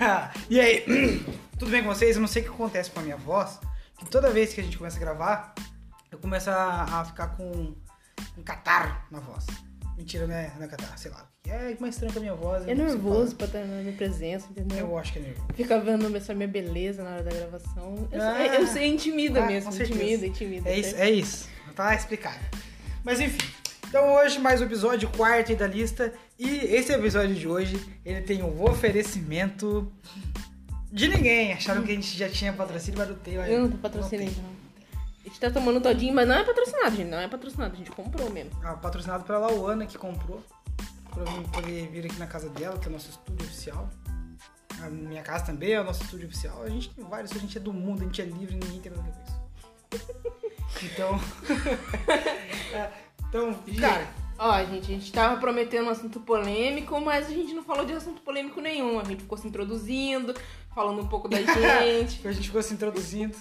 e aí, tudo bem com vocês? Eu não sei o que acontece com a minha voz, que toda vez que a gente começa a gravar, eu começo a, a ficar com um catarro na voz. Mentira, né? Não é catarro, sei lá. É mais estranho com a minha voz. É eu nervoso pra estar na minha presença, entendeu? Eu acho que é nervoso. Fica vendo essa minha beleza na hora da gravação. Eu, Ah. sei, eu sei, intimida Ah, mesmo. Intimida, intimida. É isso, certo? é isso. Tá explicado. Mas enfim. Então hoje mais um episódio quarto da lista. E esse episódio de hoje, ele tem um oferecimento de ninguém. Acharam que a gente já tinha patrocínio, mas não tem. Eu não tô patrocinando, não. A gente tá tomando todinho, mas não é patrocinado, gente. Não é patrocinado. A gente comprou mesmo. Ah, patrocinado pela Lauana, que comprou. Pra vir- poder vir aqui na casa dela, que é o nosso estúdio oficial. A minha casa também é o nosso estúdio oficial. A gente tem vários, a gente é do mundo, a gente é livre, ninguém tem nada a ver com isso. Então. Então, cara. Ó, gente, a gente tava prometendo um assunto polêmico, mas a gente não falou de assunto polêmico nenhum. A gente ficou se introduzindo, falando um pouco da gente, A gente ficou se introduzindo.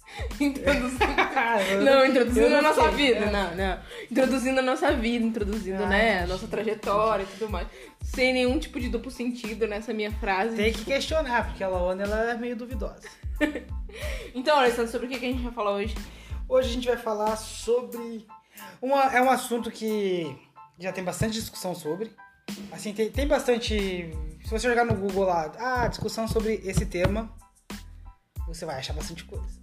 introduzindo. Não, introduzindo eu a nossa sei, vida, é. não, não. Introduzindo a nossa vida, introduzindo, Ah, né, a nossa trajetória e tudo mais. Sem nenhum tipo de duplo sentido nessa minha frase. Tem que questionar, porque a Laona ela é meio duvidosa. Então, Alessandro, sobre o que a gente vai falar hoje? Hoje a gente vai falar sobre. Uma, é um assunto que já tem bastante discussão sobre. Assim, tem, tem bastante. Se você jogar no Google lá, ah, discussão sobre esse tema, você vai achar bastante coisa.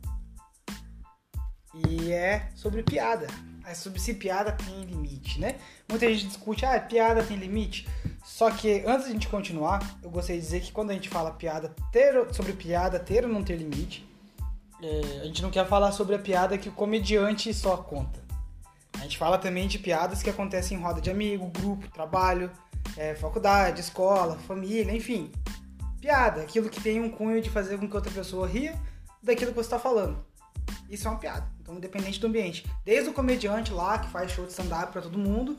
E é sobre piada. É sobre se piada tem limite, né? Muita gente discute, ah, piada tem limite. Só que antes de a gente continuar, eu gostaria de dizer que quando a gente fala piada ter, sobre piada ter ou não ter limite, é, a gente não quer falar sobre a piada que o comediante só conta. A gente fala também de piadas que acontecem em roda de amigo, grupo, trabalho, é, faculdade, escola, família, enfim. Piada, aquilo que tem um cunho de fazer com que outra pessoa ria daquilo que você está falando. Isso é uma piada. Então, independente do ambiente. Desde o comediante lá, que faz show de stand-up pra todo mundo,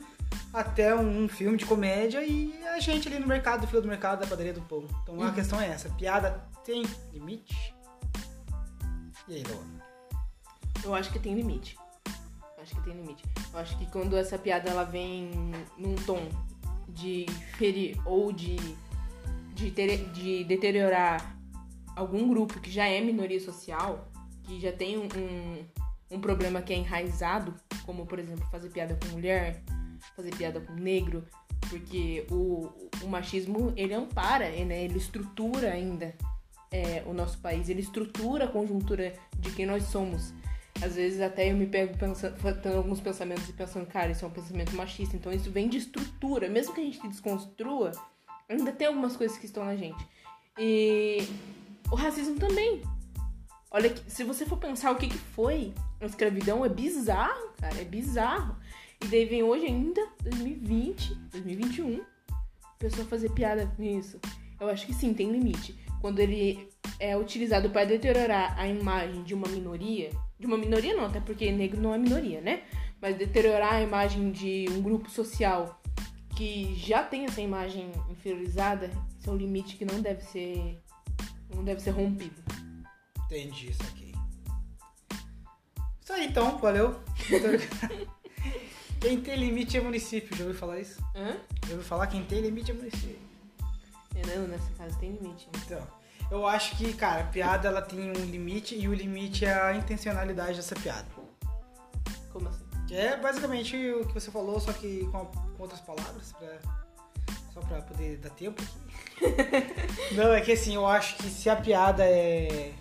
até um filme de comédia e a gente ali no mercado, do fio do mercado, da padaria do pão. Então, a questão é essa. Piada tem limite? E aí, Luana? Eu acho que tem limite. Acho que tem limite. Eu acho que quando essa piada ela vem num tom de ferir ou de, de, ter- de deteriorar algum grupo que já é minoria social, que já tem um, um, um problema que é enraizado, como por exemplo fazer piada com mulher, fazer piada com negro, porque o, o machismo ele ampara, né? ele estrutura ainda é, o nosso país, ele estrutura a conjuntura de quem nós somos. Às vezes até eu me pego pensando, tendo alguns pensamentos e pensando, cara, isso é um pensamento machista. Então isso vem de estrutura. Mesmo que a gente desconstrua, ainda tem algumas coisas que estão na gente. E o racismo também. Olha, se você for pensar o que, que foi a escravidão, é bizarro, cara, é bizarro. E daí vem hoje ainda, 2020, 2021, a pessoa fazer piada com isso. Eu acho que sim, tem limite. Quando ele é utilizado para deteriorar a imagem de uma minoria, de uma minoria não, até porque negro não é minoria, né? Mas deteriorar a imagem de um grupo social que já tem essa imagem inferiorizada, esse é um limite que não deve ser não deve ser rompido. Entendi isso aqui. Isso aí então, valeu. quem tem limite é município, já ouviu falar isso? Hã? Já ouviu falar quem tem limite é município. É, não, nessa casa tem limite. né? Então, eu acho que, cara, a piada ela tem um limite e o limite é a intencionalidade dessa piada. Como assim? É basicamente o que você falou, só que com, outras palavras, pra, só pra poder dar tempo aqui. Não, é que assim, eu acho que se a piada é.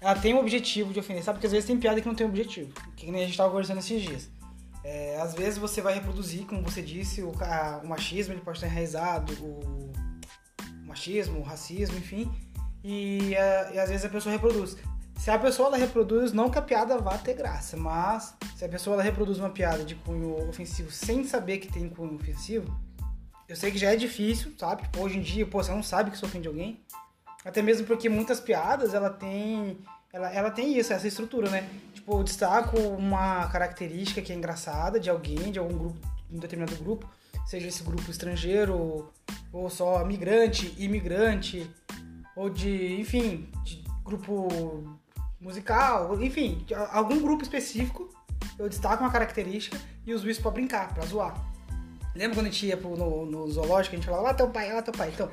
Ela tem um objetivo de ofender, sabe? Porque às vezes tem piada que não tem objetivo. Que nem a gente tava conversando esses dias. É, às vezes você vai reproduzir, como você disse, o, ca- o machismo ele pode estar enraizado, o, o machismo, o racismo, enfim. E, é, e às vezes a pessoa reproduz. Se a pessoa ela reproduz, não que a piada vá ter graça, mas se a pessoa ela reproduz uma piada de cunho ofensivo sem saber que tem cunho ofensivo, eu sei que já é difícil, sabe? Tipo, hoje em dia, pô, você não sabe que isso ofende alguém. Até mesmo porque muitas piadas, ela tem, ela, ela tem isso, essa estrutura, né? Tipo, eu destaco uma característica que é engraçada de alguém, de algum grupo, de um determinado grupo, seja esse grupo estrangeiro, ou só migrante, imigrante, ou de, enfim, de grupo musical, enfim, algum grupo específico, eu destaco uma característica e uso isso pra brincar, pra zoar. Lembra quando a gente ia pro, no, no zoológico, a gente falava lá teu pai, lá teu pai. Então,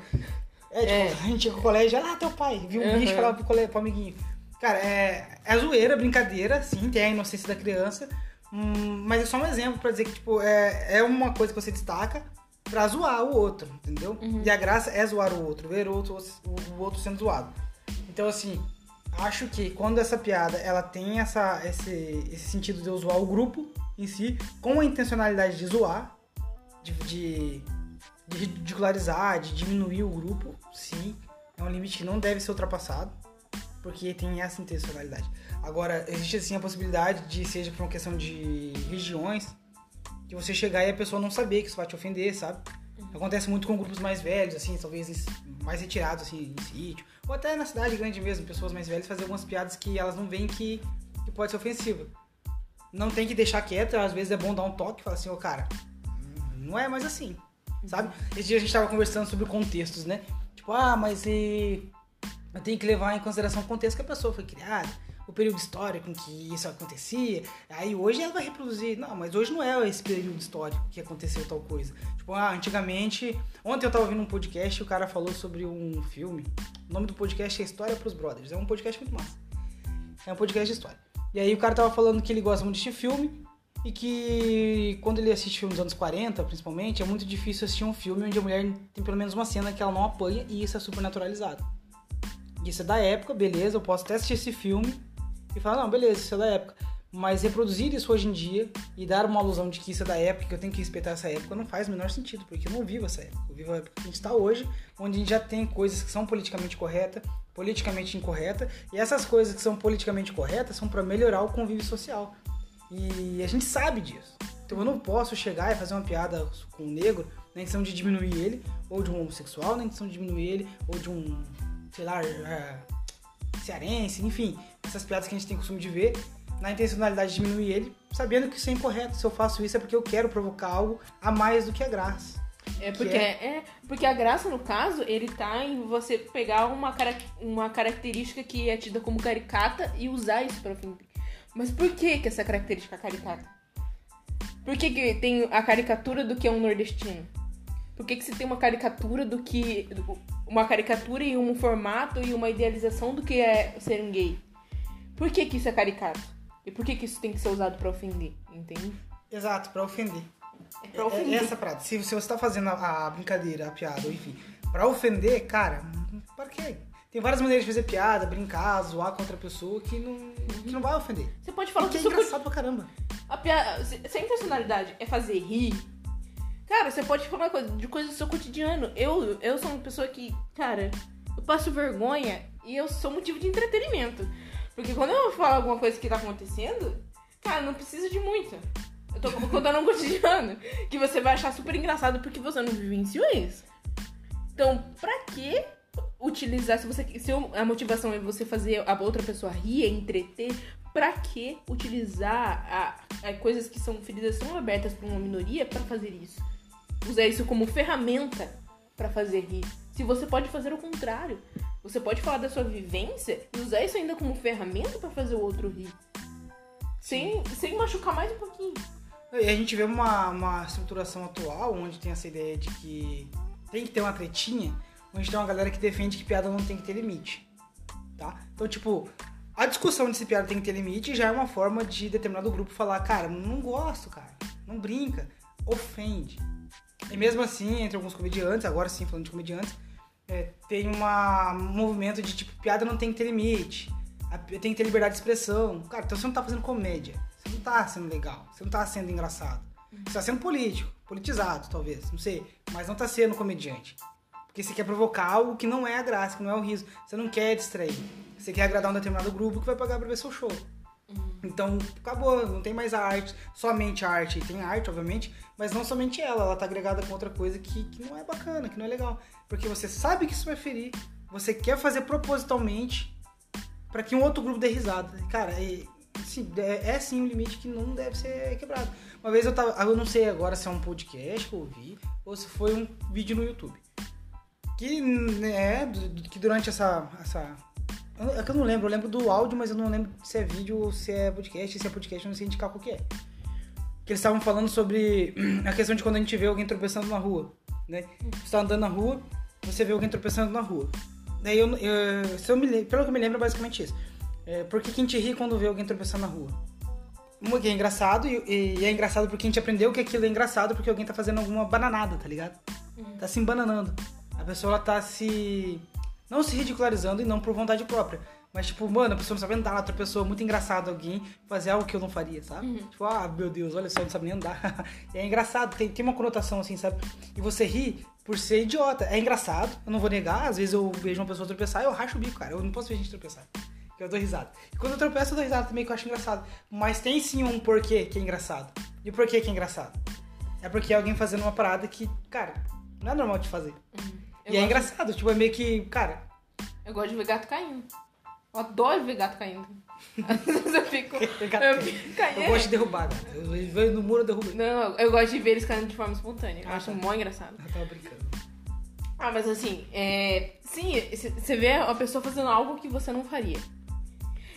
É, tipo, É. a gente ia pro colégio, ah, teu pai, viu um Uhum. bicho e falava pro, colégio, pro amiguinho. Cara, é, é zoeira, brincadeira, sim, tem a inocência da criança, hum, mas é só um exemplo pra dizer que, tipo, é, é uma coisa que você destaca pra zoar o outro, entendeu? E a graça é zoar o outro, ver o outro, o, outro sendo zoado. Então, assim, acho que quando essa piada, ela tem essa, esse, esse sentido de eu zoar o grupo em si, com a intencionalidade de zoar, de, de, de ridicularizar, de diminuir o grupo, sim, é um limite que não deve ser ultrapassado, porque tem essa intencionalidade. Agora, existe sim a possibilidade de, seja por uma questão de regiões, de você chegar e a pessoa não saber que isso vai te ofender, sabe? Acontece muito com grupos mais velhos, assim, talvez mais retirados, assim, em sítio, ou até na cidade grande mesmo, pessoas mais velhas fazer algumas piadas que elas não veem que, que pode ser ofensiva. Não tem que deixar quieto, às vezes é bom dar um toque e falar assim, ô cara, não é mais assim, sabe? Esse dia a gente tava conversando sobre contextos, né? Tipo, ah, mas e... eu tenho que levar em consideração o contexto que a pessoa foi criada, o período histórico em que isso acontecia. Aí hoje ela vai reproduzir. Não, mas hoje não é esse período histórico que aconteceu tal coisa. Tipo, ah, antigamente. Ontem eu tava ouvindo um podcast e o cara falou sobre um filme. O nome do podcast é História pros Brothers. É um podcast muito massa. É um podcast de história. E aí o cara tava falando que ele gosta muito de filme e que quando ele assiste filmes dos anos 40, principalmente, é muito difícil assistir um filme onde a mulher tem pelo menos uma cena que ela não apanha e isso é super naturalizado. Isso é da época, beleza, eu posso até assistir esse filme e falar, não, beleza, isso é da época. Mas reproduzir isso hoje em dia e dar uma alusão de que isso é da época, que eu tenho que respeitar essa época, não faz o menor sentido, porque eu não vivo essa época. Eu vivo a época que a gente está hoje, onde a gente já tem coisas que são politicamente corretas, politicamente incorretas, e essas coisas que são politicamente corretas são para melhorar o convívio social. E a gente sabe disso. Então eu não posso chegar e fazer uma piada com um negro na intenção de diminuir ele, ou de um homossexual na intenção de diminuir ele, ou de um, sei lá, é, cearense, enfim, essas piadas que a gente tem costume de ver, na intencionalidade de diminuir ele, sabendo que isso é incorreto. Se eu faço isso é porque eu quero provocar algo a mais do que a graça. É porque, é... porque a graça, no caso, ele tá em você pegar uma, cara- uma característica que é tida como caricata e usar isso pra ofender. Mas por que que essa característica é caricata? Por que, que tem a caricatura do que é um nordestino? Por que, que se tem uma caricatura do que. Uma caricatura e um formato e uma idealização do que é ser um gay? Por que, que isso é caricato? E por que, que isso tem que ser usado pra ofender? Entende? Exato, pra ofender. É pra É, ofender. é essa parada. Se, se você tá fazendo a, a brincadeira, a piada, enfim, pra ofender, cara, para quê? Tem várias maneiras de fazer piada, brincar, zoar contra a pessoa que não, que não vai ofender. Você pode falar é que isso engraçado pra caramba. A piada, se, a intencionalidade é fazer rir, cara, você pode falar coisa, de coisas do seu cotidiano. Eu, eu sou uma pessoa que, cara, eu passo vergonha e eu sou motivo de entretenimento. Porque quando eu falo alguma coisa que tá acontecendo, cara, não precisa de muito. Eu tô contando um cotidiano que você vai achar super engraçado porque você não vivenciou isso. Então, pra que utilizar, se você se a motivação é você fazer a outra pessoa rir, é entreter, pra que utilizar a, a coisas que são feridas tão abertas pra uma minoria pra fazer isso? Usar isso como ferramenta pra fazer rir. Se você pode fazer o contrário. Você pode falar da sua vivência e usar isso ainda como ferramenta pra fazer o outro rir. Sem, sem machucar mais um pouquinho. E a gente vê uma, uma estruturação atual onde tem essa ideia de que tem que ter uma tretinha, onde tem uma galera que defende que piada não tem que ter limite. Tá? Então, tipo, a discussão de se piada tem que ter limite já é uma forma de determinado grupo falar, cara, não gosto, cara, não brinca, ofende. E mesmo assim, entre alguns comediantes, agora sim falando de comediantes, é, tem uma, um movimento de tipo, piada não tem que ter limite, tem que ter liberdade de expressão. Cara, então você não tá fazendo comédia, você não tá sendo legal, você não tá sendo engraçado. Você tá sendo político, politizado, talvez, não sei, mas não tá sendo comediante. Porque você quer provocar algo que não é a graça, que não é o riso. Você não quer distrair. Você quer agradar um determinado grupo que vai pagar pra ver seu show. Então, acabou, não tem mais a arte, somente a arte. Tem arte, obviamente, mas não somente ela, ela tá agregada com outra coisa que, que não é bacana, que não é legal. Porque você sabe que isso vai ferir, você quer fazer propositalmente pra que um outro grupo dê risada. Cara, é, assim, é, é sim um limite que não deve ser quebrado. Uma vez eu tava, eu não sei agora se é um podcast que eu ouvi ou se foi um vídeo no YouTube. Que, né, que durante essa, essa é que eu não lembro, eu lembro do áudio, mas eu não lembro se é vídeo ou se é podcast. Se é podcast, eu não sei indicar qual que é. Que eles estavam falando sobre a questão de quando a gente vê alguém tropeçando na rua, né? Você tá andando na rua você vê alguém tropeçando na rua. Daí eu, eu, se eu me, pelo que eu me lembro, é basicamente isso. É, por que que a gente ri quando vê alguém tropeçando na rua? Que é engraçado e, e é engraçado porque a gente aprendeu que aquilo é engraçado porque alguém tá fazendo alguma bananada, tá ligado? Tá se embananando. A pessoa ela tá se. Não se ridicularizando e não por vontade própria. Mas, tipo, mano, a pessoa não sabe andar, outra pessoa, muito engraçado alguém fazer algo que eu não faria, sabe? Tipo, ah, meu Deus, olha só, não sabe nem andar. É engraçado, tem, tem uma conotação assim, sabe? E você ri por ser idiota. É engraçado, eu não vou negar. Às vezes eu vejo uma pessoa tropeçar e eu racho o bico, cara. Eu não posso ver gente tropeçar. Eu dou risada. E quando eu tropeço, eu dou risada também, que eu acho engraçado. Mas tem sim um porquê que é engraçado. E o porquê que é engraçado? É porque é alguém fazendo uma parada que, cara, não é normal de fazer. Eu e é engraçado, tipo, é meio que, cara, Eu gosto de ver gato caindo. Eu adoro ver gato caindo. Às vezes eu fico. Gato eu fico caindo. eu gosto de derrubar, gata. Eu vejo no muro, eu derrubo. ele. Não, eu gosto de ver eles caindo de forma espontânea. Eu Ah, acho tá. mó engraçado. Eu tava brincando. Ah, mas assim, é... sim, você vê a pessoa fazendo algo que você não faria.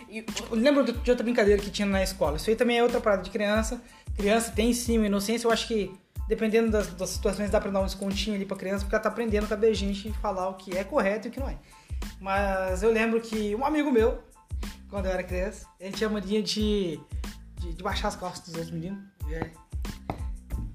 E, lembro de de outra brincadeira que tinha na escola. Isso aí também é outra parada de criança. Criança tem sim uma inocência. Eu acho que, dependendo das, das situações, dá pra dar um descontinho ali pra criança, porque ela tá aprendendo com a gente e falar o que é correto e o que não é. Mas eu lembro que um amigo meu, quando eu era criança, ele tinha mania de, de, de baixar as calças dos outros meninos. É.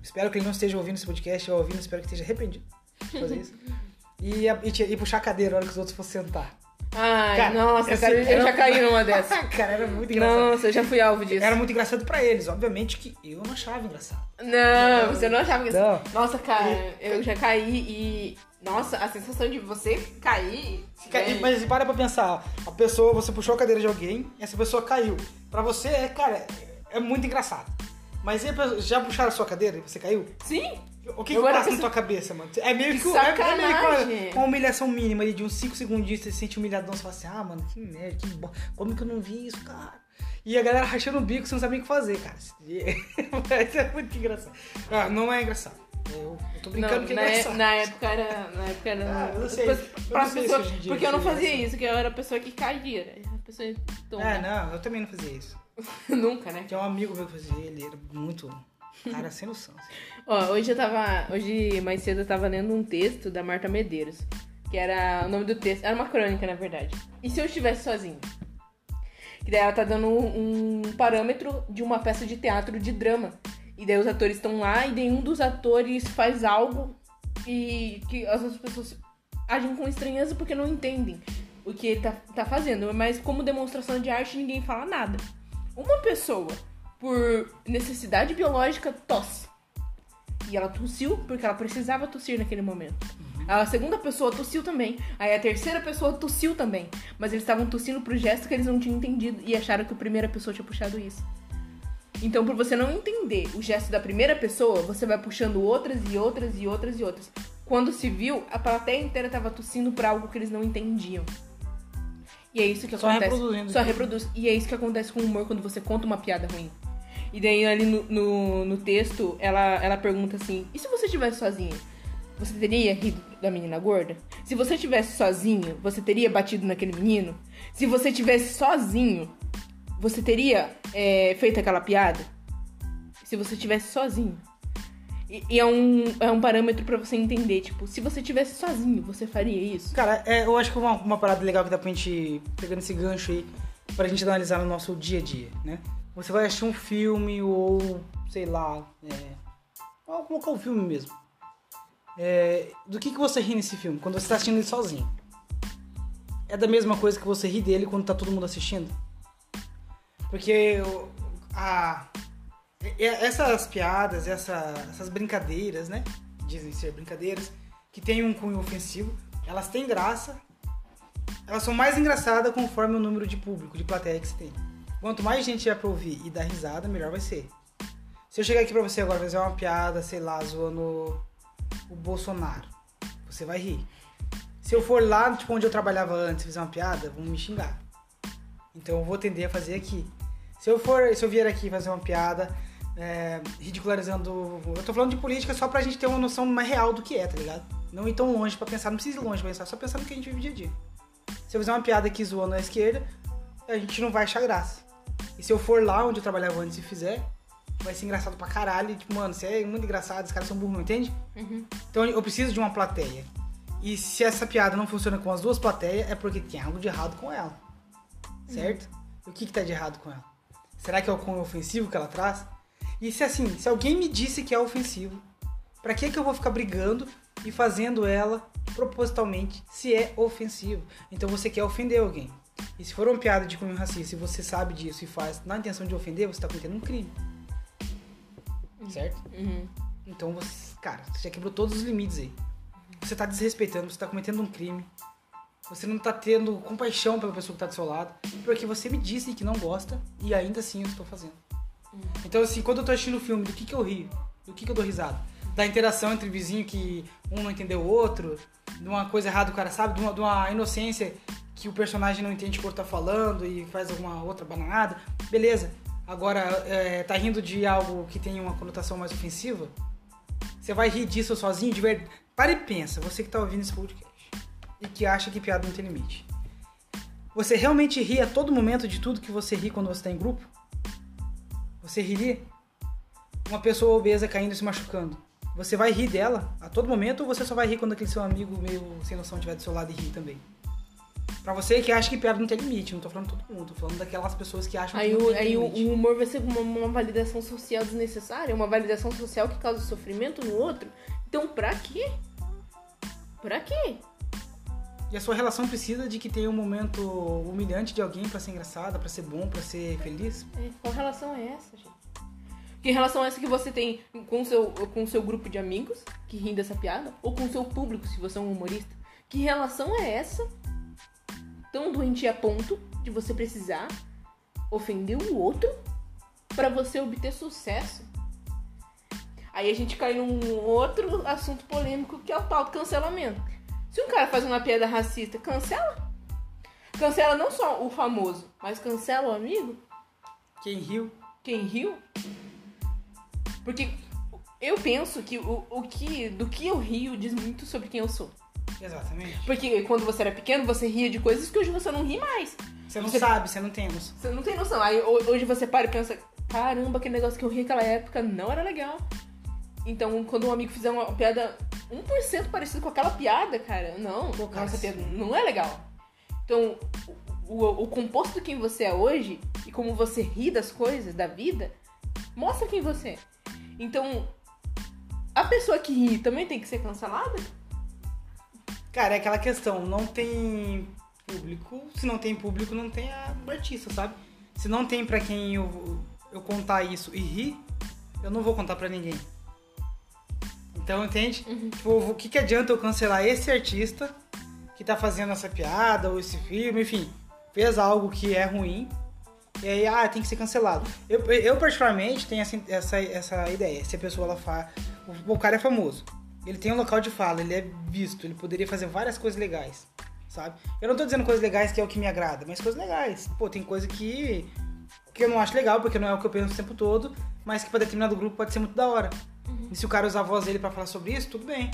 Espero que ele não esteja ouvindo esse podcast ou ouvindo, espero que esteja arrependido de fazer isso. E, e, e puxar a cadeira na hora que os outros fossem sentar. Ai, Cara, nossa, cara, eu era- já caí numa dessas. Cara, era muito engraçado. Nossa, eu já fui alvo disso. Era muito engraçado pra eles, obviamente que eu não achava engraçado. Não, você não achava que Não. Nossa, cara, eu já caí e. Nossa, a sensação de você cair. Ca- é- Mas para pra pensar, a pessoa, você puxou a cadeira de alguém, essa pessoa caiu. Pra você, é, cara, é muito engraçado. Mas e a pessoa- já puxaram a sua cadeira e você caiu? Sim, O que, que Eu passa na pessoa- tua cabeça, mano? É meio que, Que é, é meio que uma, humilhação mínima ali de uns 5 segundinhos, você se sente humilhadão, você fala assim, ah, mano, que merda, que bo... como que eu não vi isso, cara? E a galera rachando o bico, você não sabe nem o que fazer, cara. Isso é muito engraçado. Ah, não é engraçado. Eu, eu tô brincando Não, que é na, é- na época era. Na época era. Ah, eu não sei. depois- Eu pra não sei se pessoa- dia porque eu não seria fazia isso, que eu era a pessoa que caía. era A pessoa. É, não, eu também não fazia isso. Nunca, né? Tinha um amigo meu que fazia, ele era muito. Cara, sem noção. assim. Ó, hoje eu tava. Hoje, mais cedo, eu tava lendo um texto da Marta Medeiros. Que era. O nome do texto. Era uma crônica, na verdade. E se eu estivesse sozinho? Que daí ela tá dando um, um parâmetro de uma peça de teatro de drama. E daí os atores estão lá e daí um dos atores faz algo e que as outras pessoas agem com estranheza porque não entendem o que ele tá, tá fazendo. Mas como demonstração de arte, ninguém fala nada. Uma pessoa, por necessidade biológica, tosse. E ela tossiu porque ela precisava tossir naquele momento. A segunda pessoa tossiu também. Aí a terceira pessoa tossiu também. Mas eles estavam tossindo pro gesto que eles não tinham entendido e acharam que a primeira pessoa tinha puxado isso. Então, por você não entender o gesto da primeira pessoa, você vai puxando outras e outras e outras e outras. Quando se viu, a plateia inteira tava tossindo por algo que eles não entendiam. E é isso que Só acontece. reproduzindo. Só reproduz. E é isso que acontece com o humor quando você conta uma piada ruim. E daí ali no, no, no texto, ela, ela pergunta assim: e se você estivesse sozinha? Você teria rido da menina gorda? Se você estivesse sozinho, você teria batido naquele menino? Se você estivesse sozinho, você teria é, feito aquela piada? Se você estivesse sozinho. E, e é, um, é um parâmetro pra você entender, tipo, se você estivesse sozinho, você faria isso? Cara, é, eu acho que uma, uma parada legal que dá pra gente, pegando esse gancho aí, pra gente analisar no nosso dia a dia, né? Você vai assistir um filme ou, sei lá, é, ou colocar um filme mesmo. É, do que, que você ri nesse filme, quando você tá assistindo ele sozinho? É da mesma coisa que você ri dele quando tá todo mundo assistindo? Porque o- a, essas piadas, essa- essas brincadeiras, né? Dizem ser brincadeiras, que tem um cunho ofensivo, elas têm graça, elas são mais engraçadas conforme o número de público, de plateia que você tem. Quanto mais gente tiver pra ouvir e dar risada, melhor vai ser. Se eu chegar aqui pra você agora fazer uma piada, sei lá, zoando o Bolsonaro, você vai rir. Se eu for lá, tipo, onde eu trabalhava antes, fizer uma piada, vão me xingar. Então eu vou tender a fazer aqui. Se eu for, se eu vier aqui fazer uma piada, é, ridicularizando. Eu tô falando de política só pra gente ter uma noção mais real do que é, tá ligado? Não ir tão longe pra pensar, não precisa ir longe pra pensar, só pensar no que a gente vive dia a dia. Se eu fizer uma piada aqui zoando a esquerda, a gente não vai achar graça. E se eu for lá onde eu trabalhava antes e fizer, vai ser engraçado pra caralho. E, tipo, mano, você é muito engraçado, os caras são burros, não entende? Então eu preciso de uma plateia. E se essa piada não funciona com as duas plateias, é porque tem algo de errado com ela. Certo? O que, que tá de errado com ela? Será que é o cunho ofensivo que ela traz? E se assim, se alguém me disse que é ofensivo, pra que, que eu vou ficar brigando e fazendo ela propositalmente se é ofensivo? Então você quer ofender alguém. E se for uma piada de cunho racista e você sabe disso e faz na intenção de ofender, você tá cometendo um crime. Certo? Uhum. Então você, cara, você já quebrou todos os limites aí. Você tá desrespeitando, você tá cometendo um crime. Você não tá tendo compaixão pela pessoa que tá do seu lado. Porque você me disse que não gosta e ainda assim eu estou fazendo. Então, assim, quando eu tô assistindo o filme, do que que eu rio? Do que que eu dou risada? Da interação entre vizinho que um não entendeu o outro, de uma coisa errada o cara sabe, de uma, de uma inocência que o personagem não entende o que outro tá falando e faz alguma outra bananada. Beleza. Agora, é, tá rindo de algo que tem uma conotação mais ofensiva? Você vai rir disso sozinho? De verdade? Para e pensa, você que tá ouvindo esse podcast e que acha que piada não tem limite. Você realmente ri a todo momento de tudo que você ri quando você tá em grupo? Você riria? Uma pessoa obesa caindo e se machucando. Você vai rir dela a todo momento ou você só vai rir quando aquele seu amigo meio sem noção estiver do seu lado e rir também? Pra você que acha que piada não tem limite, não tô falando todo mundo, tô falando daquelas pessoas que acham Aí, que não o, tem aí limite. o humor vai ser uma, uma validação social desnecessária, uma validação social que causa sofrimento no outro. Então, pra quê? Pra quê? E a sua relação precisa de que tenha um momento humilhante de alguém pra ser engraçada, pra ser bom, pra ser feliz? É, qual relação é essa, gente? Que relação é essa que você tem com o seu, com seu grupo de amigos que riem dessa piada? Ou com o seu público, se você é um humorista? Que relação é essa? Tão doente a ponto de você precisar ofender o outro pra você obter sucesso? Aí a gente cai num outro assunto polêmico que é o tal do cancelamento. Se um cara faz uma piada racista, cancela? Cancela não só o famoso, mas cancela o amigo? Quem riu? Quem riu? Porque eu penso que o, o que do que eu rio diz muito sobre quem eu sou. Exatamente. Porque quando você era pequeno, você ria de coisas que hoje você não ri mais. Você não Você- sabe, você não tem noção. Você não tem noção. Aí ho- hoje você para e pensa, caramba, aquele negócio que eu ri naquela época não era legal. Então, quando um amigo fizer uma piada 1% parecida com aquela piada, cara, não, Pô, cara, essa piada não é legal. Então, o, o, o composto de quem você é hoje e como você ri das coisas, da vida, mostra quem você é. Então, a pessoa que ri também tem que ser cancelada? Cara, é aquela questão, não tem público, se não tem público, não tem a artista, sabe? Se não tem pra quem eu, eu contar isso e rir, eu não vou contar pra ninguém. Então, entende? Tipo, o que, que adianta eu cancelar esse artista que tá fazendo essa piada ou esse filme, enfim, fez algo que é ruim e aí, ah, tem que ser cancelado. Eu, eu particularmente, tenho essa, essa, essa ideia. Se a pessoa ela faz. O, o cara é famoso. Ele tem um local de fala, ele é visto, ele poderia fazer várias coisas legais, sabe? Eu não tô dizendo coisas legais que é o que me agrada, mas coisas legais. Pô, tem coisa que, que eu não acho legal, porque não é o que eu penso o tempo todo, mas que pra determinado grupo pode ser muito da hora. E se o cara usar a voz dele pra falar sobre isso, tudo bem,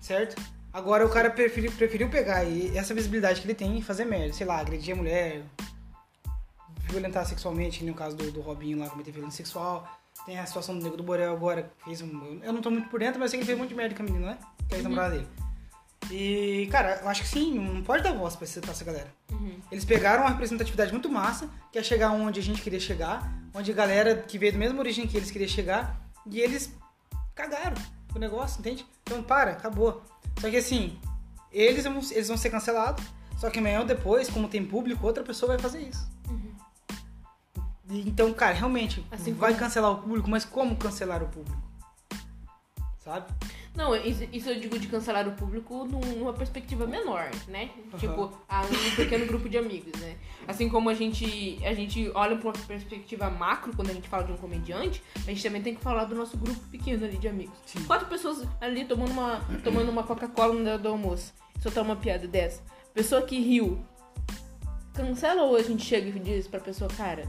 certo? Agora o cara preferiu, preferiu pegar e essa visibilidade que ele tem e fazer merda, sei lá, agredir a mulher, violentar sexualmente, que nem o caso do, do Robinho lá, cometer violência sexual. Tem a situação do Nego do Borel agora, que fez um. Eu não tô muito por dentro, mas eu sei que ele fez um monte de merda com a menina, né? Que é a ex-namorada dele. E, cara, eu acho que sim, não pode dar voz pra essa, galera. Eles pegaram uma representatividade muito massa, que é chegar onde a gente queria chegar, onde a galera que veio da mesma origem que eles queria chegar, e eles cagaram o negócio, entende? Então para, acabou. Só que assim, eles vão, eles vão ser cancelados, só que amanhã ou depois, como tem público, outra pessoa vai fazer isso. Então, cara, realmente, Assim vai como- cancelar o público, mas como cancelar o público? Sabe? Não, isso, isso eu digo de cancelar o público num- numa perspectiva menor, né? Aham. Tipo, a um pequeno grupo de amigos, né? Assim como a gente, a gente olha pra uma perspectiva macro quando a gente fala de um comediante, a gente também tem que falar do nosso grupo pequeno ali de amigos. Sim. Quatro pessoas ali tomando uma, tomando uma Coca-Cola no do almoço. Soltar uma piada dessa. Pessoa que riu. Cancela ou a gente chega e diz pra pessoa, cara,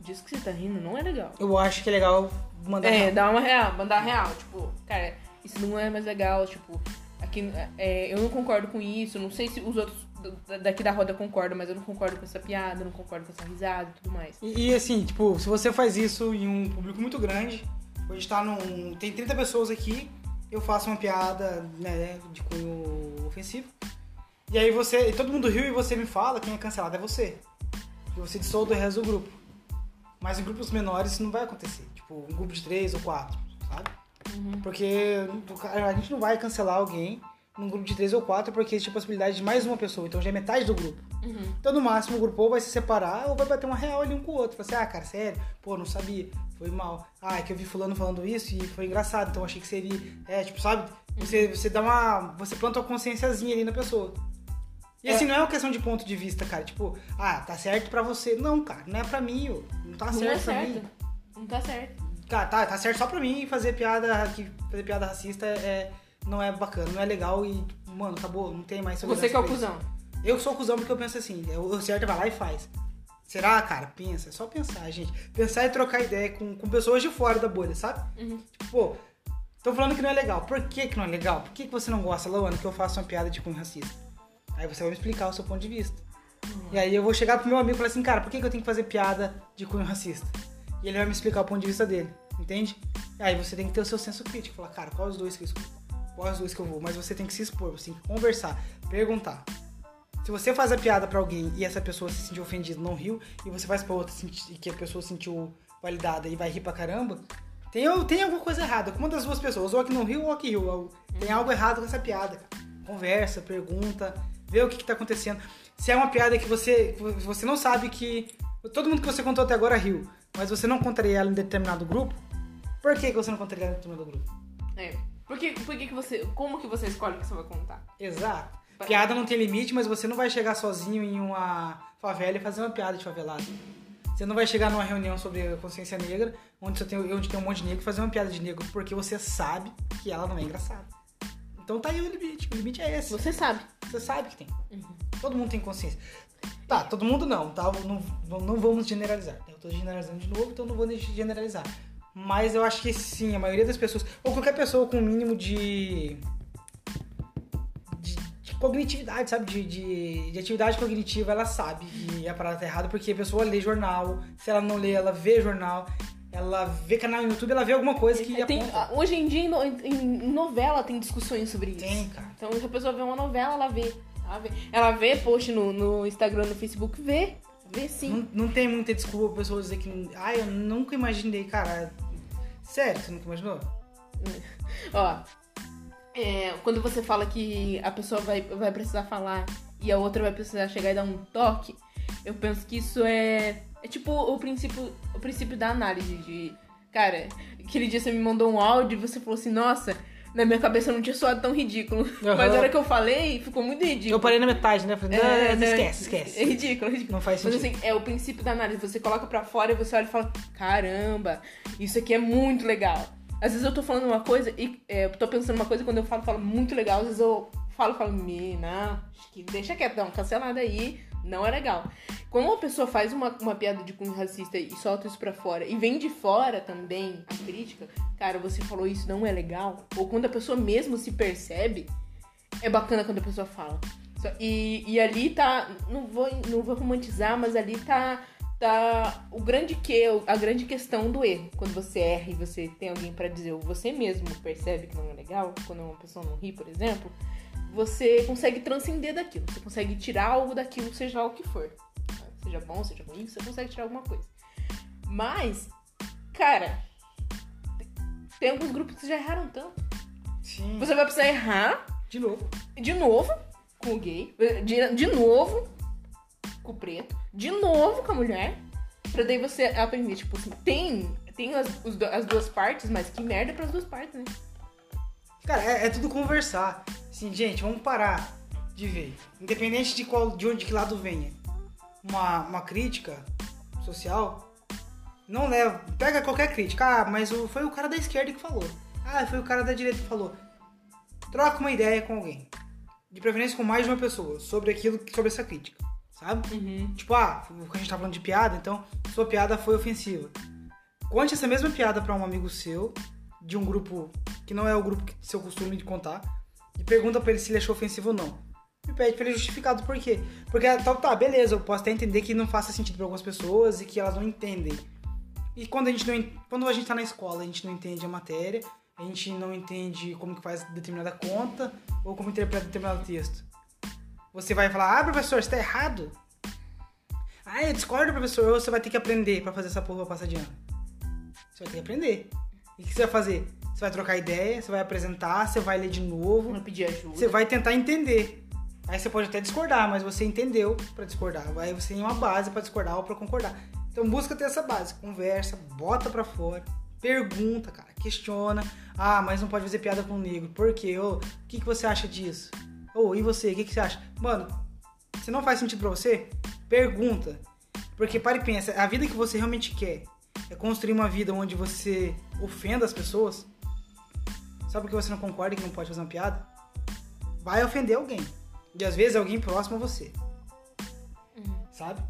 diz que você tá rindo, não é legal. Eu acho que é legal mandar. É, dar uma real, mandar real. Tipo, cara, isso não é mais legal. Tipo, aqui, é, eu não concordo com isso. Não sei se os outros da- daqui da roda concordam, mas eu não concordo com essa piada, não concordo com essa risada e tudo mais. E, e, assim, tipo, se você faz isso em um público muito grande, gente tá num. Tem 30 pessoas aqui, eu faço uma piada, né, de cunho ofensivo. E aí você. E todo mundo riu e você me fala, quem é cancelado é você. E você dissolve o resto do grupo. Mas em grupos menores isso não vai acontecer. Tipo, um grupo de três ou quatro, sabe? Porque a gente não vai cancelar alguém num grupo de três ou quatro porque existe a possibilidade de mais uma pessoa. Então já é metade do grupo. Uhum. Então, no máximo, o grupo ou vai se separar ou vai bater uma real ali um com o outro. Fala assim, ah, cara, sério? Pô, não sabia. Foi mal. Ah, é que eu vi fulano falando isso e foi engraçado, então eu achei que seria. É, tipo, sabe? Você, você dá uma. Você planta uma consciênciazinha ali na pessoa. E assim, não é uma questão de ponto de vista, cara. Tipo, ah, tá certo pra você. Não, cara, não é pra mim, ô. Não tá Não certo é pra certo. mim. Não tá certo. Cara, tá, tá certo só pra mim fazer piada. Que fazer piada racista é, não é bacana, não é legal e, mano, acabou, não tem mais Você que é o cuzão. Eu sou cuzão porque eu penso assim, é, o certo é vai lá e faz. Será, cara? Pensa, é só pensar, gente. Pensar e trocar ideia com, com pessoas de fora da bolha, sabe? Uhum. Tipo, pô, tô falando que não é legal. Por que, que não é legal? Por que, que você não gosta, Luana, que eu faça uma piada de cunho racista? Aí você vai me explicar o seu ponto de vista. E aí eu vou chegar pro meu amigo e falar assim, cara, por que, que eu tenho que fazer piada de cunho racista? E ele vai me explicar o ponto de vista dele, entende? E aí você tem que ter o seu senso crítico, falar, cara, qual os dois que eu escuto? Qual os dois que eu vou? Mas você tem que se expor, você tem que conversar, perguntar. Se você faz a piada pra alguém e essa pessoa se sentiu ofendida, não riu, e você faz pra outra e que a pessoa se sentiu validada e vai rir pra caramba, tem, tem alguma coisa errada com uma das duas pessoas, ou a que não riu ou a que riu. Tem algo errado com essa piada, cara. Conversa, pergunta, vê o que, que tá acontecendo. Se é uma piada que você, você não sabe que. Todo mundo que você contou até agora riu, mas você não contaria ela em determinado grupo, por que, que você não contaria ela em determinado grupo? É. Por que, por que, que você. Como que você escolhe o que você vai contar? Exato. Piada não tem limite, mas você não vai chegar sozinho em uma favela e fazer uma piada de favelado. Você não vai chegar numa reunião sobre consciência negra, onde, você tem, onde tem um monte de negro, e fazer uma piada de negro, porque você sabe que ela não é engraçada. Então tá aí o limite. O limite é esse. Você sabe. Você sabe que tem. Todo mundo tem consciência. Tá, todo mundo não, tá? Não, não, vamos generalizar. Eu tô generalizando de novo, então não vou generalizar. Mas eu acho que sim, a maioria das pessoas, ou qualquer pessoa com o mínimo de. de, de cognitividade, sabe? De, de, de atividade cognitiva, ela sabe que a parada tá errada, porque a pessoa lê jornal, se ela não lê, ela vê jornal, ela vê canal no YouTube, ela vê alguma coisa que Tem- aponta. hoje em dia, em, no- em- em novela, tem discussões sobre isso. Tem, cara. Então, se a pessoa vê uma novela, ela vê. Ela vê, ela vê post no, no Instagram, no Facebook, vê. Vê sim. Não, não tem muita desculpa pra pessoa dizer que. Ah, eu nunca imaginei, cara. Sério, você nunca imaginou? Ó, é, quando você fala que a pessoa vai, vai precisar falar e a outra vai precisar chegar e dar um toque, eu penso que isso é, é tipo o princípio, o princípio da análise de, cara, aquele dia você me mandou um áudio e você falou assim, nossa, na minha cabeça não tinha soado tão ridículo. Aham. Mas na hora que eu falei, ficou muito ridículo. Eu parei na metade, né? Falei, não, É, não, esquece, esquece. É ridículo, é ridículo. Não faz Mas sentido. assim, é o princípio da análise. Você coloca pra fora e você olha e fala: caramba, isso aqui é muito legal. Às vezes eu tô falando uma coisa e é, eu tô pensando uma coisa e quando eu falo, falo muito legal. Às vezes eu falo, falo, me, não, acho que deixa uma cancelada aí, não é legal. Quando uma pessoa faz uma, uma piada de cunho racista e solta isso pra fora e vem de fora também a crítica, cara, você falou isso não é legal. Ou quando a pessoa mesmo se percebe, é bacana quando a pessoa fala. E, e ali tá. Não vou, não vou romantizar, mas ali tá. Tá o grande que, a grande questão do erro. Quando você erra e você tem alguém pra dizer, ou você mesmo percebe que não é legal, quando uma pessoa não ri, por exemplo, você consegue transcender daquilo. Você consegue tirar algo daquilo, seja lá o que for. Seja bom, seja ruim, você consegue tirar alguma coisa. Mas, cara, tem alguns grupos que já erraram tanto. Sim. Você vai precisar errar De novo. de novo com o gay, de, de novo com o preto, de novo com a mulher, pra daí você aprender, tipo assim, tem, tem as, os as duas partes, mas que merda pras duas partes, né? Cara, é, é tudo conversar. Assim, gente, vamos parar de ver. Independente de qual, de onde que lado venha. Uma, uma crítica social, não leva. Pega qualquer crítica. Ah, mas foi o cara da esquerda que falou. Ah, foi o cara da direita que falou. Troca uma ideia com alguém. De preferência com mais de uma pessoa sobre aquilo, sobre essa crítica. Sabe? Uhum. Tipo, ah, a gente tá falando de piada, então sua piada foi ofensiva. Conte essa mesma piada pra um amigo seu, de um grupo que não é o grupo que seu costume de contar, e pergunta pra ele se ele achou ofensivo ou não. E pede pra ele justificar do porquê. Porque, tá, tá, beleza, eu posso até entender que não faça sentido pra algumas pessoas e que elas não entendem. E quando a gente não quando a gente tá na escola, a gente não entende a matéria, a gente não entende como que faz determinada conta ou como interpreta determinado texto. Você vai falar, ah, professor, você tá errado. Ah, eu discordo, professor. Ou você vai ter que aprender pra fazer essa porra passar de ano. Você vai ter que aprender. E o que você vai fazer? Você vai trocar ideia, você vai apresentar, você vai ler de novo. Vai pedir ajuda. Você vai tentar entender. Aí você pode até discordar, mas você entendeu pra discordar. Aí você tem uma base pra discordar ou pra concordar. Então busca ter essa base. Conversa, bota pra fora, pergunta, cara, questiona. Ah, mas não pode fazer piada com o negro. Por quê? Ô, o que, que você acha disso? Ô, e você? O que, que você acha? Mano, se não faz sentido pra você, pergunta. Porque para e pensa, a vida que você realmente quer é construir uma vida onde você ofenda as pessoas. Sabe por que você não concorda que não pode fazer uma piada? Vai ofender alguém. E às vezes é alguém próximo a você. Sabe?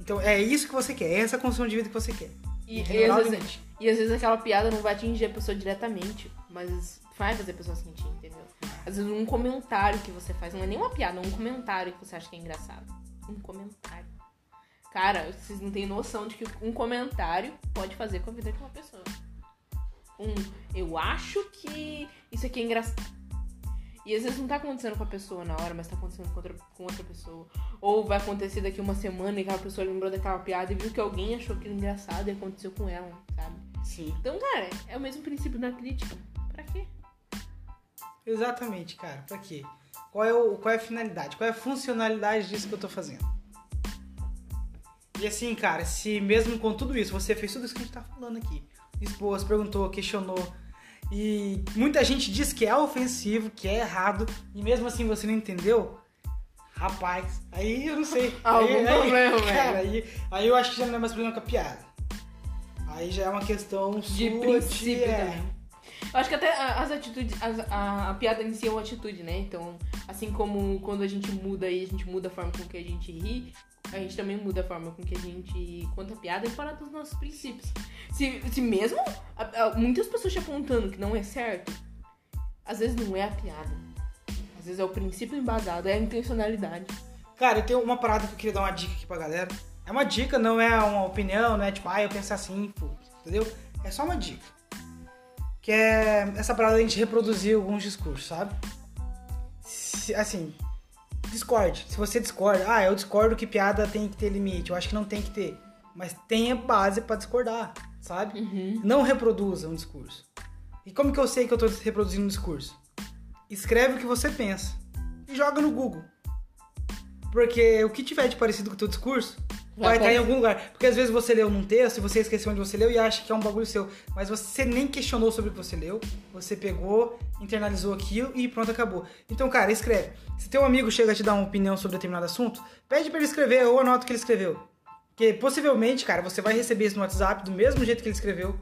Então é isso que você quer, é essa construção de vida que você quer. E, Ignorar e às vezes, e às vezes aquela piada não vai atingir a pessoa diretamente, mas vai fazer a pessoa sentir, entendeu? Às vezes um comentário que você faz, não é nem uma piada, é um comentário que você acha que é engraçado. Um comentário. Cara, vocês não têm noção de que um comentário pode fazer com a vida de uma pessoa. Um, eu acho que isso aqui é engraçado. E às vezes não tá acontecendo com a pessoa na hora, mas tá acontecendo com outra, com outra pessoa. Ou vai acontecer daqui uma semana e aquela pessoa lembrou daquela piada e viu que alguém achou aquilo engraçado e aconteceu com ela, sabe? Sim. Então, cara, é o mesmo princípio da crítica. Pra quê? Exatamente, cara. Pra quê? Qual é, o, qual é a finalidade? Qual é a funcionalidade disso que eu tô fazendo? E assim, cara, se mesmo com tudo isso, você fez tudo isso que a gente tá falando aqui, expôs, perguntou, questionou, e muita gente diz que é ofensivo, que é errado, e mesmo assim você não entendeu, rapaz, aí eu não sei. Algum aí, problema, aí, velho. Cara, aí, aí eu acho que já não é mais problema com a piada. Aí já é uma questão De sua princípio é. Eu acho que até as atitudes, as- a, a piada em si é uma atitude, né? Então, assim como quando a gente muda e a gente muda a forma com que a gente ri, a gente também muda a forma com que a gente conta a piada e fala dos nossos princípios. Se, se mesmo a- a- muitas pessoas te apontando que não é certo, às vezes não é a piada. Às vezes é o princípio embasado, é a intencionalidade. Cara, eu tenho uma parada que eu queria dar uma dica aqui pra galera. É uma dica, não é uma opinião, não é tipo, ah, eu penso assim, pô, entendeu? É só uma dica. Que é essa parada de a gente reproduzir alguns discursos, sabe? Se- assim, discorde. Se você discorda, ah, eu discordo que piada tem que ter limite. Eu acho que não tem que ter. Mas tenha base pra discordar, sabe? Não reproduza um discurso. E como que eu sei que eu tô reproduzindo um discurso? Escreve o que você pensa e joga no Google. Porque o que tiver de parecido com o teu discurso Vai estar em aparecer. algum lugar. Porque às vezes você leu num texto e você esqueceu onde você leu e acha que é um bagulho seu. Mas você nem questionou sobre o que você leu. Você pegou, internalizou aquilo e pronto, acabou. Então, cara, escreve. Se teu amigo chega a te dar uma opinião sobre determinado assunto, pede pra ele escrever ou anota o que ele escreveu. Porque possivelmente, cara, você vai receber isso no WhatsApp do mesmo jeito que ele escreveu.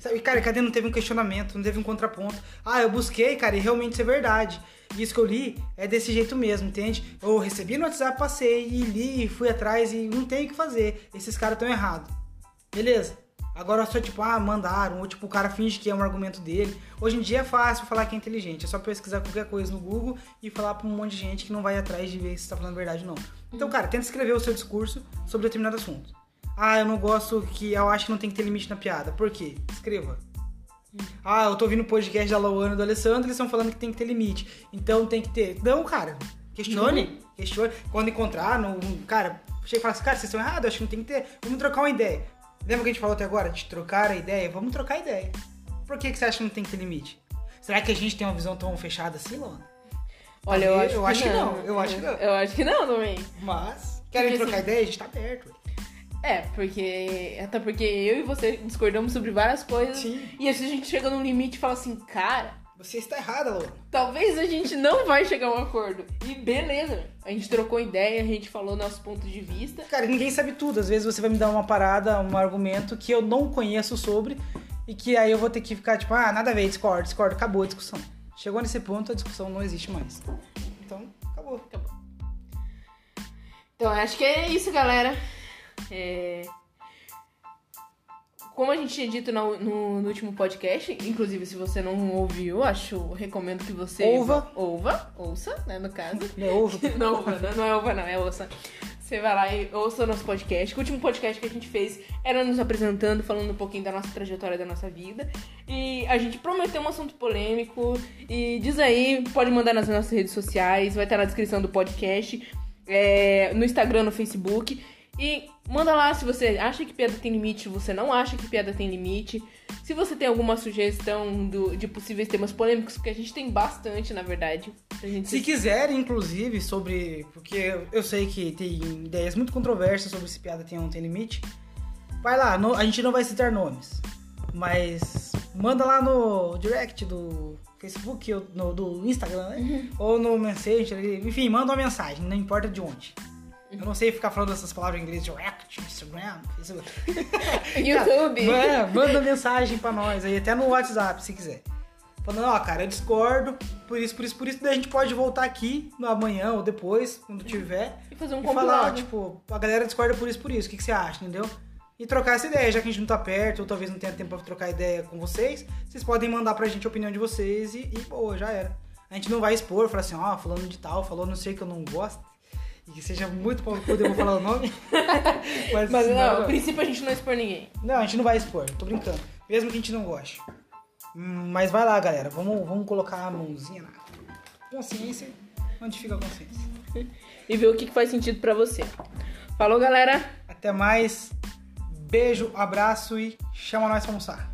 Sabe, cara, cadê não teve um questionamento, não teve um contraponto. Ah, eu busquei, cara, e realmente isso é verdade. E isso que eu li é desse jeito mesmo, entende? Eu recebi no WhatsApp, passei e li, e fui atrás e não tem o que fazer. Esses caras estão errados. Beleza. Agora só tipo, ah, mandaram, ou tipo, o cara finge que é um argumento dele. Hoje em dia é fácil falar que é inteligente. É só pesquisar qualquer coisa no Google e falar pra um monte de gente que não vai atrás de ver se tá falando verdade ou não. Então, cara, tenta escrever o seu discurso sobre determinado assunto. Ah, eu não gosto que. Eu acho que não tem que ter limite na piada. Por quê? Escreva. Ah, eu tô ouvindo o podcast da Lauana e do Alessandro, eles estão falando que tem que ter limite. Então tem que ter. Não, cara. Questione. Questione. Quando encontrar, no, cara, chega e fala assim, cara, vocês estão errados, acho que não tem que ter. Vamos trocar uma ideia. Lembra que a gente falou até agora? De trocar a ideia? Vamos trocar a ideia. Por que, que você acha que não tem que ter limite? Será que a gente tem uma visão tão fechada assim, Launa? Olha, eu acho, eu que, acho que não. não, eu acho que não. Eu acho que não também. Mas, querem trocar assim, ideia? A gente tá aberto. É, porque. Até porque eu e você discordamos sobre várias coisas. Sim. E assim a gente chega num limite e fala assim, cara, Você está errada, Launa. talvez a gente não vai chegar a um acordo. E beleza. A gente trocou ideia, a gente falou nosso ponto de vista. Cara, ninguém sabe tudo. Às vezes você vai me dar uma parada, um argumento que eu não conheço sobre e que aí eu vou ter que ficar tipo, ah, nada a ver, discordo, discordo, acabou a discussão. Chegou nesse ponto, a discussão não existe mais. Então, acabou. Acabou. Então, acho que é isso, galera. É... Como a gente tinha dito no, no- no último podcast, inclusive se você não ouviu, acho, recomendo que você Ouva. ouva, ouça, né, no caso. Meu ovo. Não, ouva, não, não é ouva, não, é ouça. Você vai lá e ouça o nosso podcast. O último podcast que a gente fez era nos apresentando, falando um pouquinho da nossa trajetória, da nossa vida. E a gente prometeu um assunto polêmico. E diz aí, pode mandar nas nossas redes sociais, vai estar na descrição do podcast, é, no Instagram, no Facebook. E manda lá se você acha que piada tem limite, se você não acha que piada tem limite. Se você tem alguma sugestão do, de possíveis temas polêmicos, porque a gente tem bastante, na verdade. Se quiser, inclusive, sobre. Porque eu sei que tem ideias muito controversas sobre se piada tem ou não tem limite. Vai lá, a gente não vai citar nomes. Mas manda lá no direct do Facebook, ou no, do Instagram, né? Uhum. Ou no Messenger, enfim, manda uma mensagem, não importa de onde. Eu não sei ficar falando essas palavras em inglês, direct, Instagram, Facebook. YouTube. Cara, manda mensagem pra nós aí, até no WhatsApp, se quiser. Falando, ó, cara, eu discordo, por isso, por isso, por isso, daí a gente pode voltar aqui no amanhã ou depois, quando tiver. E fazer um e falar, ó, tipo, a galera discorda por isso, por isso, o que, que você acha, entendeu? E trocar essa ideia, já que a gente não tá perto, ou talvez não tenha tempo pra trocar ideia com vocês, vocês podem mandar pra gente a opinião de vocês e, e boa, já era. A gente não vai expor, falar assim, ó, falando de tal, falou não sei que eu não gosto e que seja muito pau eu vou falar o nome. Mas, Mas não, no princípio a gente não expor ninguém. Não, a gente não vai expor, tô brincando. Mesmo que a gente não goste. Hum, mas vai lá, galera. Vamos, vamos colocar a mãozinha na consciência. Onde fica a consciência? e ver o que faz sentido para você. Falou, galera. Até mais. Beijo, abraço e chama nós pra almoçar.